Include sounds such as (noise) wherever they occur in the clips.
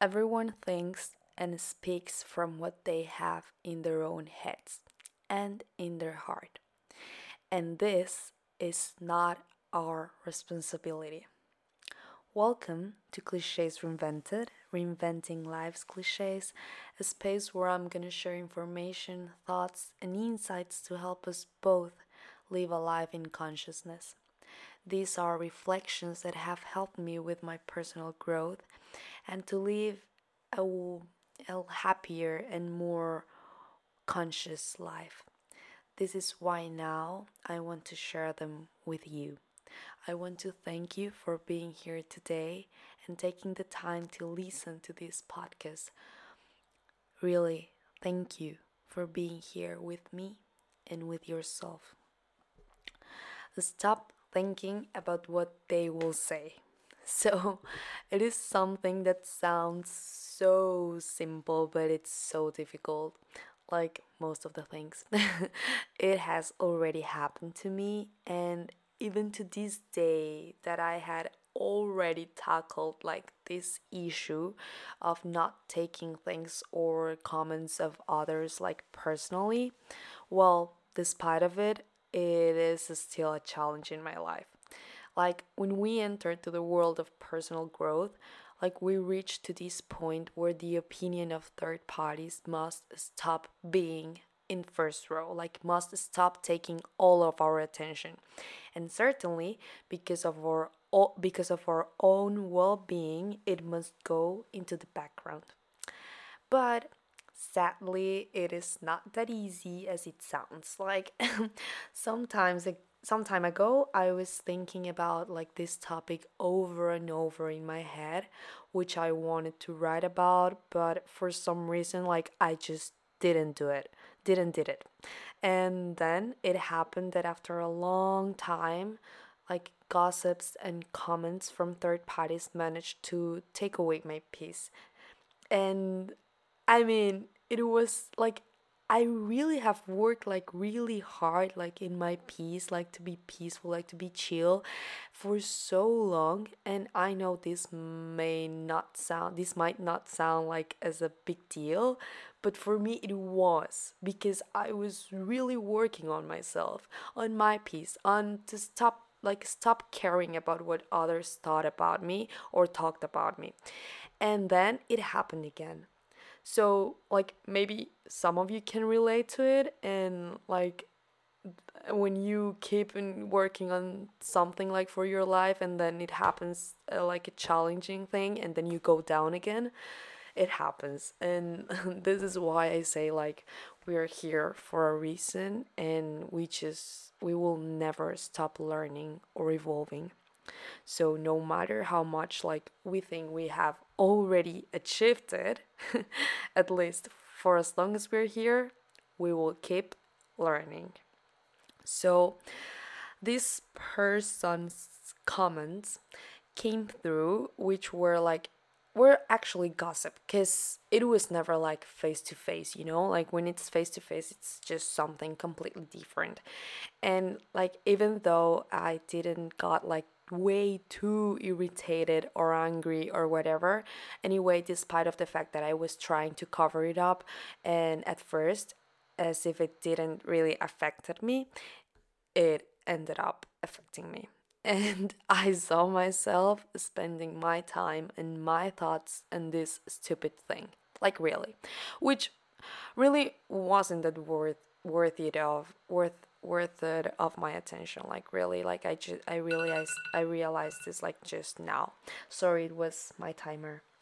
Everyone thinks and speaks from what they have in their own heads and in their heart. And this is not our responsibility. Welcome to Clichés Reinvented, Reinventing Life's Clichés, a space where I'm going to share information, thoughts, and insights to help us both live a life in consciousness. These are reflections that have helped me with my personal growth and to live a, a happier and more conscious life. This is why now I want to share them with you. I want to thank you for being here today and taking the time to listen to this podcast. Really, thank you for being here with me and with yourself. Stop thinking about what they will say. So, (laughs) it is something that sounds so simple, but it's so difficult. Like most of the things, (laughs) it has already happened to me, and even to this day, that I had already tackled like this issue of not taking things or comments of others like personally. Well, despite of it, it is still a challenge in my life. Like when we enter to the world of personal growth, like we reach to this point where the opinion of third parties must stop being in first row like must stop taking all of our attention. And certainly because of our because of our own well-being it must go into the background. But sadly it is not that easy as it sounds. Like (laughs) sometimes some time ago i was thinking about like this topic over and over in my head which i wanted to write about but for some reason like i just didn't do it didn't did it. And then it happened that after a long time like gossips and comments from third parties managed to take away my peace. And I mean, it was like I really have worked like really hard, like in my peace, like to be peaceful, like to be chill for so long. And I know this may not sound, this might not sound like as a big deal, but for me it was because I was really working on myself, on my peace, on to stop like stop caring about what others thought about me or talked about me. And then it happened again so, like, maybe some of you can relate to it, and like, when you keep working on something like for your life, and then it happens uh, like a challenging thing, and then you go down again, it happens. And (laughs) this is why I say, like, we are here for a reason, and we just, we will never stop learning or evolving. So no matter how much like we think we have already achieved it, (laughs) at least for as long as we're here, we will keep learning. So this person's comments came through which were like were actually gossip because it was never like face to face you know like when it's face to face it's just something completely different and like even though i didn't got like way too irritated or angry or whatever. Anyway despite of the fact that i was trying to cover it up and at first as if it didn't really affected me it ended up affecting me. (laughs) And i saw myself spending my time and my thoughts on this stupid thing. Like really. Which really wasn't that worth worthy of worth worth it of my attention like really like i just i realized i realized this like just now. Sorry it was my timer. (laughs)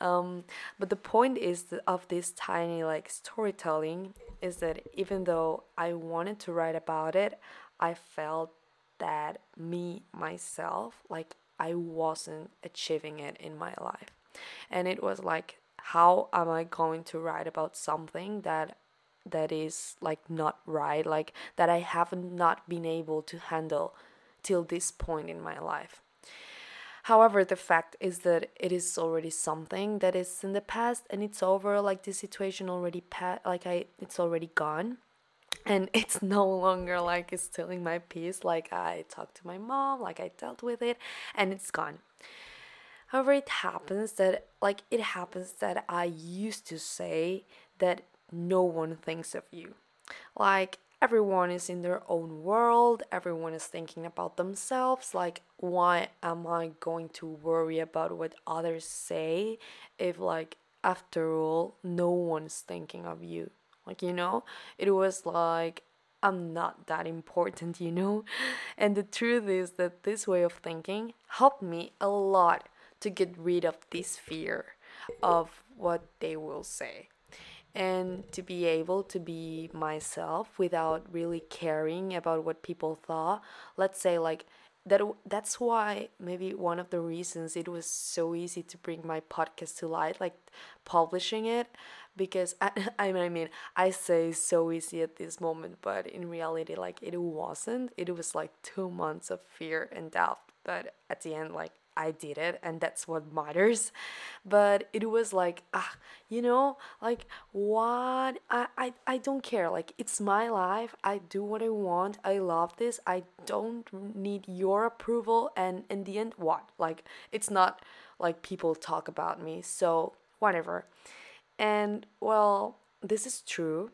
Um but the point is that of this tiny like storytelling is that even though i wanted to write about it i felt that me myself like i wasn't achieving it in my life. And it was like how am i going to write about something that that is like not right like that i haven't not been able to handle till this point in my life. However the fact is that it is already something that is in the past and it's over like the situation already pa- like i it's already gone. And (laughs) it's no longer like it's stealing my peace like i talked to my mom like i dealt with it and it's gone. However, it happens that, like, it happens that I used to say that no one thinks of you. Like, everyone is in their own world, everyone is thinking about themselves. Like, why am I going to worry about what others say if, like, after all, no one's thinking of you? Like, you know, it was like, I'm not that important, (laughs) you know? And the truth is that this way of thinking helped me a lot to get rid of this fear of what they will say and to be able to be myself without really caring about what people thought. Let's say like that that's why maybe one of the reasons it was so easy to bring my podcast to light like publishing it because I, (laughs) I mean I say so easy at this moment but in reality like it wasn't. It was like 2 months of fear and doubt but at the end like I did it and that's what matters. But it was like, ah, you know, like what I, I I don't care. Like it's my life. I do what I want. I love this. I don't need your approval and in the end what? Like it's not like people talk about me. So whatever. And well, this is true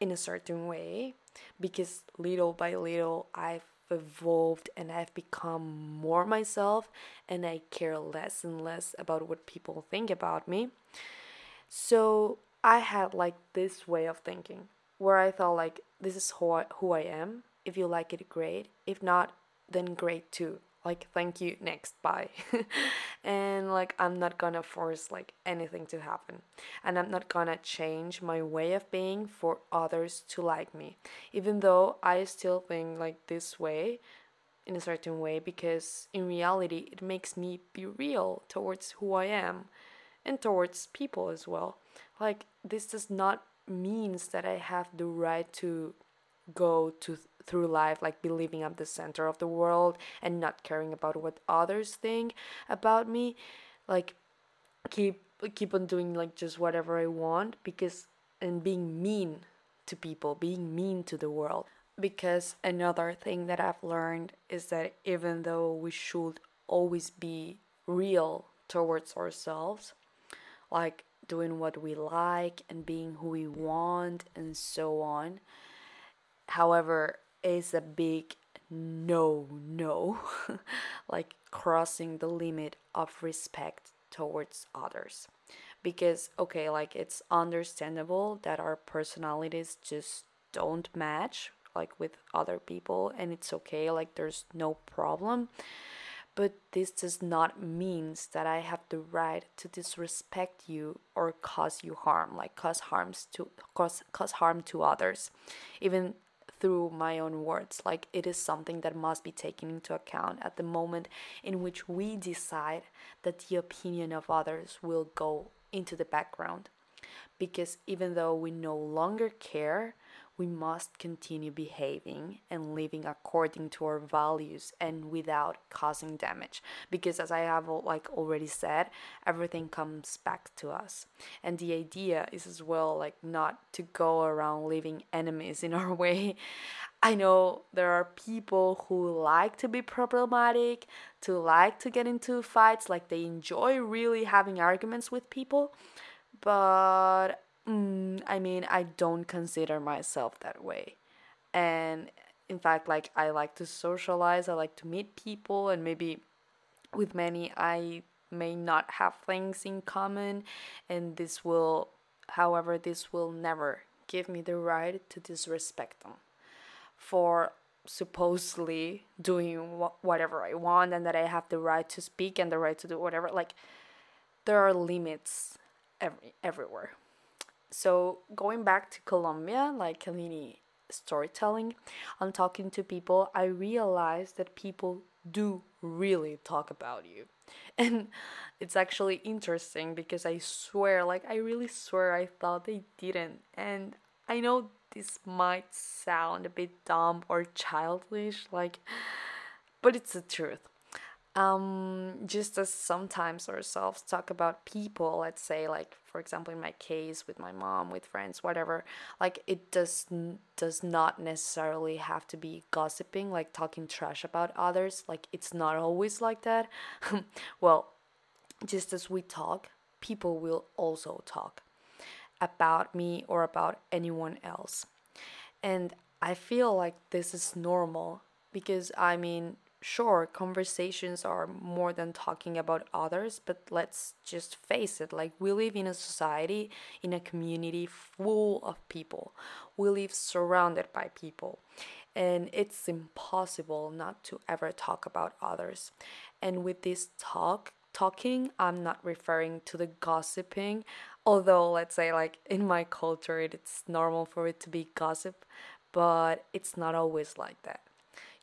in a certain way because little by little I've evolved and I've become more myself and I care less and less about what people think about me. So I had like this way of thinking where I thought like this is who I, who I am. If you like it, great. If not, then great too like thank you next bye. (laughs) And like i'm not gonna force like anything to happen. And i'm not gonna change my way of being for others to like me. Even though i still think like this way in a certain way because in reality it makes me be real towards who i am and towards people as well. Like this does not means that i have the right to go to through life like believing I'm the center of the world and not caring about what others think about me like keep keep on doing like just whatever I want because and being mean to people being mean to the world. Because another thing that I've learned is that even though we should always be real towards ourselves like doing what we like and being who we want and so on however is a big no no (laughs) like crossing the limit of respect towards others. Because okay like it's understandable that our personalities just don't match like with other people and it's okay like there's no problem. But this does not means that i have the right to disrespect you or cause you harm like cause harms to cause cause harm to others. Even through my own words. Like it is something that must be taken into account at the moment in which we decide that the opinion of others will go into the background. Because even though we no longer care, we must continue behaving and living according to our values and without causing damage. Because as i have like already said everything comes back to us. And the idea is as well like not to go around leaving enemies in our (laughs) way. I know there are people who like to be problematic to like to get into fights like they enjoy really having arguments with people but Mm, I mean, I don't consider myself that way. And in fact, like, I like to socialize, I like to meet people, and maybe with many, I may not have things in common. And this will, however, this will never give me the right to disrespect them for supposedly doing wh- whatever I want and that I have the right to speak and the right to do whatever. Like, there are limits every, everywhere. So going back to Colombia, like Kalini storytelling, on talking to people, I realized that people do really talk about you. (laughs) And it's actually interesting because I swear, like, I really swear I thought they didn't. And I know this might sound a bit dumb or childish, like, but it's the truth um, just as sometimes ourselves talk about people, let's say, like for example, in my case with my mom, with friends, whatever, like it does does not necessarily have to be gossiping, like talking trash about others. Like it's not always like that. (laughs) well, just as we talk, people will also talk about me or about anyone else. And I feel like this is normal because I mean, sure, conversations are more than talking about others, but let's just face it like, we live in a society, in a community full of people. We live surrounded by people, and it's impossible not to ever talk about others. And with this talk, talking, I'm not referring to the gossiping, although, let's say, like in my culture, it's normal for it to be gossip, but it's not always like that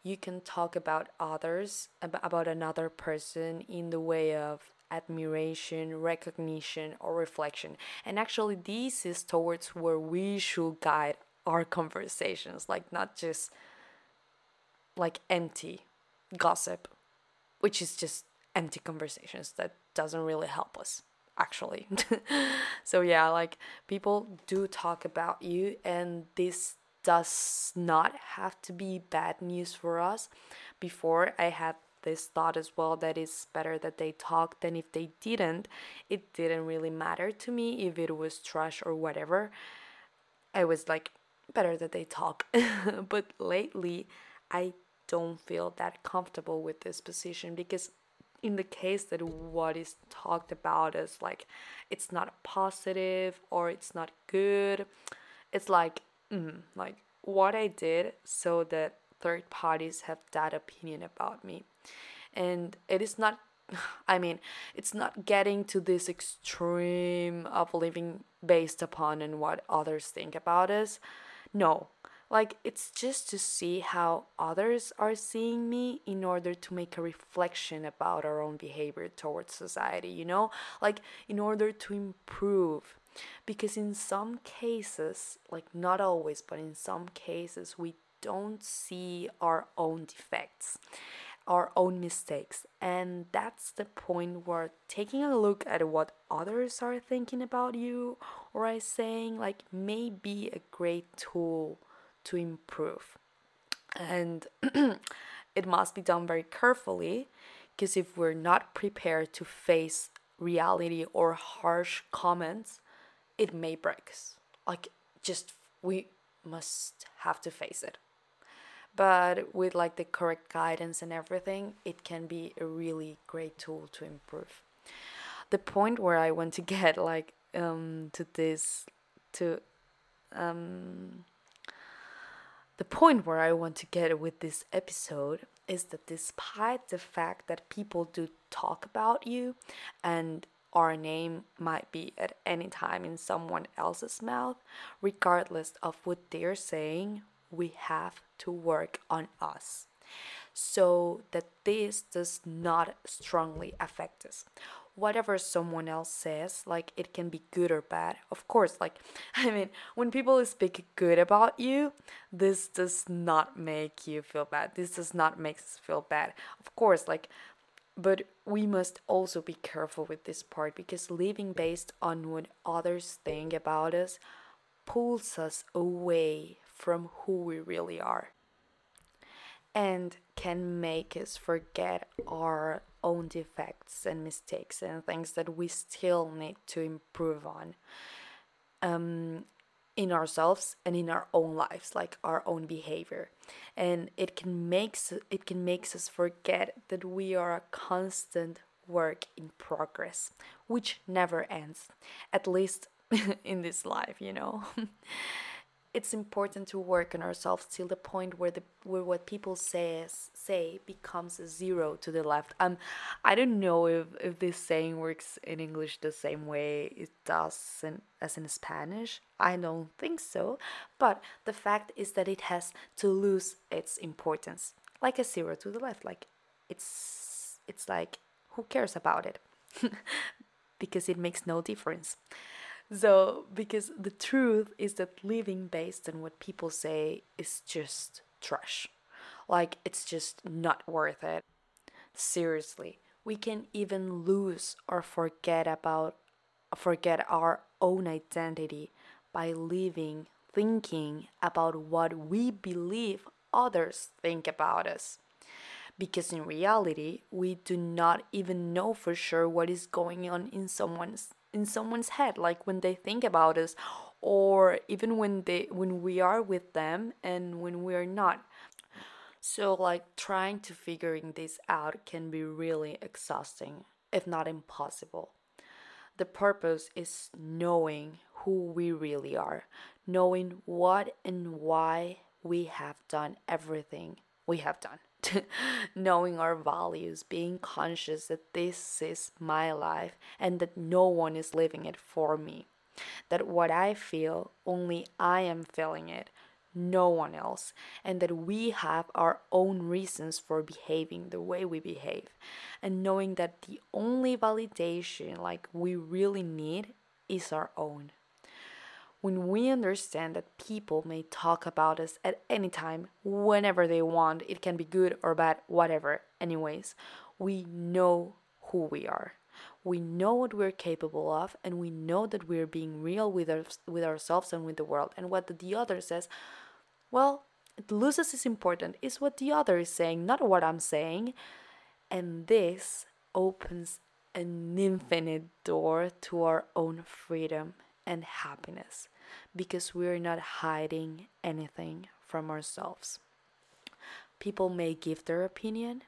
you can talk about others, about another person in the way of admiration, recognition, or reflection. And actually, this is towards where we should guide our conversations, like not just like empty gossip, which is just empty conversations that doesn't really help us actually. (laughs) so yeah, like people do talk about you and this does not have to be bad news for us. Before, I had this thought as well that it's better that they talk than if they didn't. It didn't really matter to me if it was trash or whatever. I was like, better that they talk. (laughs) but lately, I don't feel that comfortable with this position because in the case that what is talked about is like it's not positive or it's not good it's like mm, like what I did so that third parties have that opinion about me. And it is not, (sighs) I mean, it's not getting to this extreme of living based upon and what others think about us. No, like it's just to see how others are seeing me in order to make a reflection about our own behavior towards society, you know? Like in order to improve because in some cases, like not always, but in some cases, we don't see our own defects, our own mistakes. And that's the point where taking a look at what others are thinking about you or are saying, like, may be a great tool to improve. And (clears throat) it must be done very carefully because if we're not prepared to face reality or harsh comments, it may break. Like, just we must have to face it. But with like the correct guidance and everything, it can be a really great tool to improve. The point where I want to (laughs) get like um to this to um the point where I want to get with this episode is that despite the fact that people do talk about you and our name might be at any time in someone else's mouth, regardless of what they're saying, we have to work on us so that this does not strongly affect us. Whatever someone else says, like it can be good or bad. Of course, like (laughs) I mean, when people speak good about you, this does not make you feel bad. This does not make us feel bad. Of course, like but we must also be careful with this part because living based on what others think about us pulls us away from who we really are and can make us forget our own defects and mistakes and things that we still need to improve on. Um, in ourselves and in our own lives like our own behavior. And it can makes it can makes us forget that we are a constant work in progress which never ends at least (laughs) in this life you know (laughs) it's important to work on ourselves till the point where the where what people says say becomes a zero to the left. Um, I don't know if if this saying works in English the same way it does in, as in Spanish. I don't think so, but the fact is that it has to lose its importance, like a zero to the left. Like it's it's like who cares about it, (laughs) because it makes no difference. So, because the truth is that living based on what people say is just trash. Like, it's just not worth it. Seriously, we can even lose or forget about forget our own identity by living thinking about what we believe others think about us because in reality we do not even know for sure what is going on in someone's in someone's head like when they think about us or even when they when we are with them and when we are not. So like trying to figuring this out can be really exhausting if not impossible. The purpose is knowing who we really are knowing what and why we have done everything we have done (laughs) knowing our values, being conscious that this is my life and that no one is living it for me. That what I feel, only I am feeling it, no one else. And that we have our own reasons for behaving the way we behave. And knowing that the only validation like we really need is our own. When we understand that people may talk about us at any time, whenever they want, it can be good or bad, whatever, anyways, we know who we are. We know what we're capable of, and we know that we're being real with, our, with ourselves and with the world. And what the other says, well, it loses its importance, is what the other is saying, not what I'm saying. And this opens an infinite door to our own freedom and happiness because we're not hiding anything from ourselves. People may give their opinion,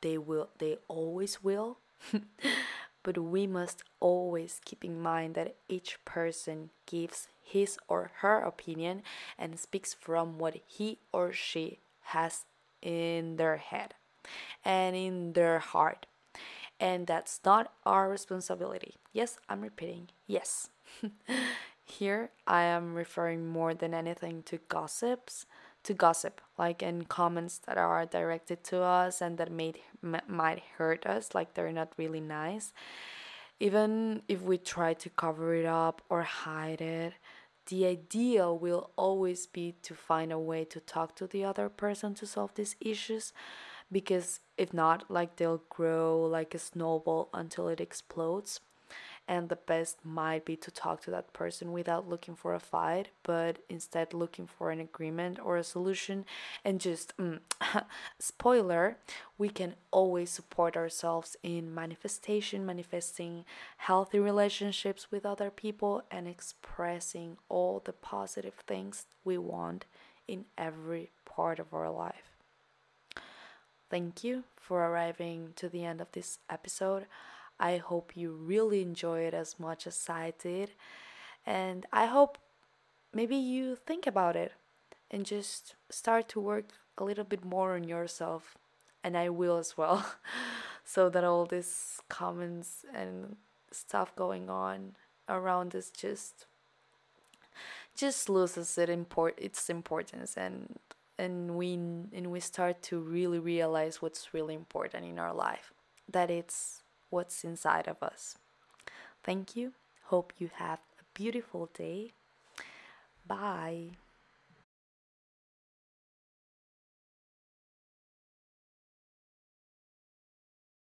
they will they always will. (laughs) but we must always keep in mind that each person gives his or her opinion and speaks from what he or she has in their head and in their heart. And that's not our responsibility. Yes, I'm repeating. Yes. (laughs) Here, I am referring more than anything to gossips, to gossip, like in comments that are directed to us and that may, m- might hurt us, like they're not really nice. Even if we try to cover it up or hide it, the idea will always be to find a way to talk to the other person to solve these issues because if not like they'll grow like a snowball until it explodes. And the best might be to talk to that person without looking for a fight but instead looking for an agreement or a solution. And just mm, (laughs) spoiler we can always support ourselves in manifestation manifesting healthy relationships with other people and expressing all the positive things we want in every part of our life thank you for arriving to the end of this episode I hope you really enjoy it as much as I did. And I hope maybe you think about it and just start to work a little bit more on yourself. And I will as well. (laughs) so that all these comments and stuff going on around us just just loses it import its importance and and we and we start to really realize what's really important in our life that it's what's inside of us. Thank you. Hope you have a beautiful day. Bye.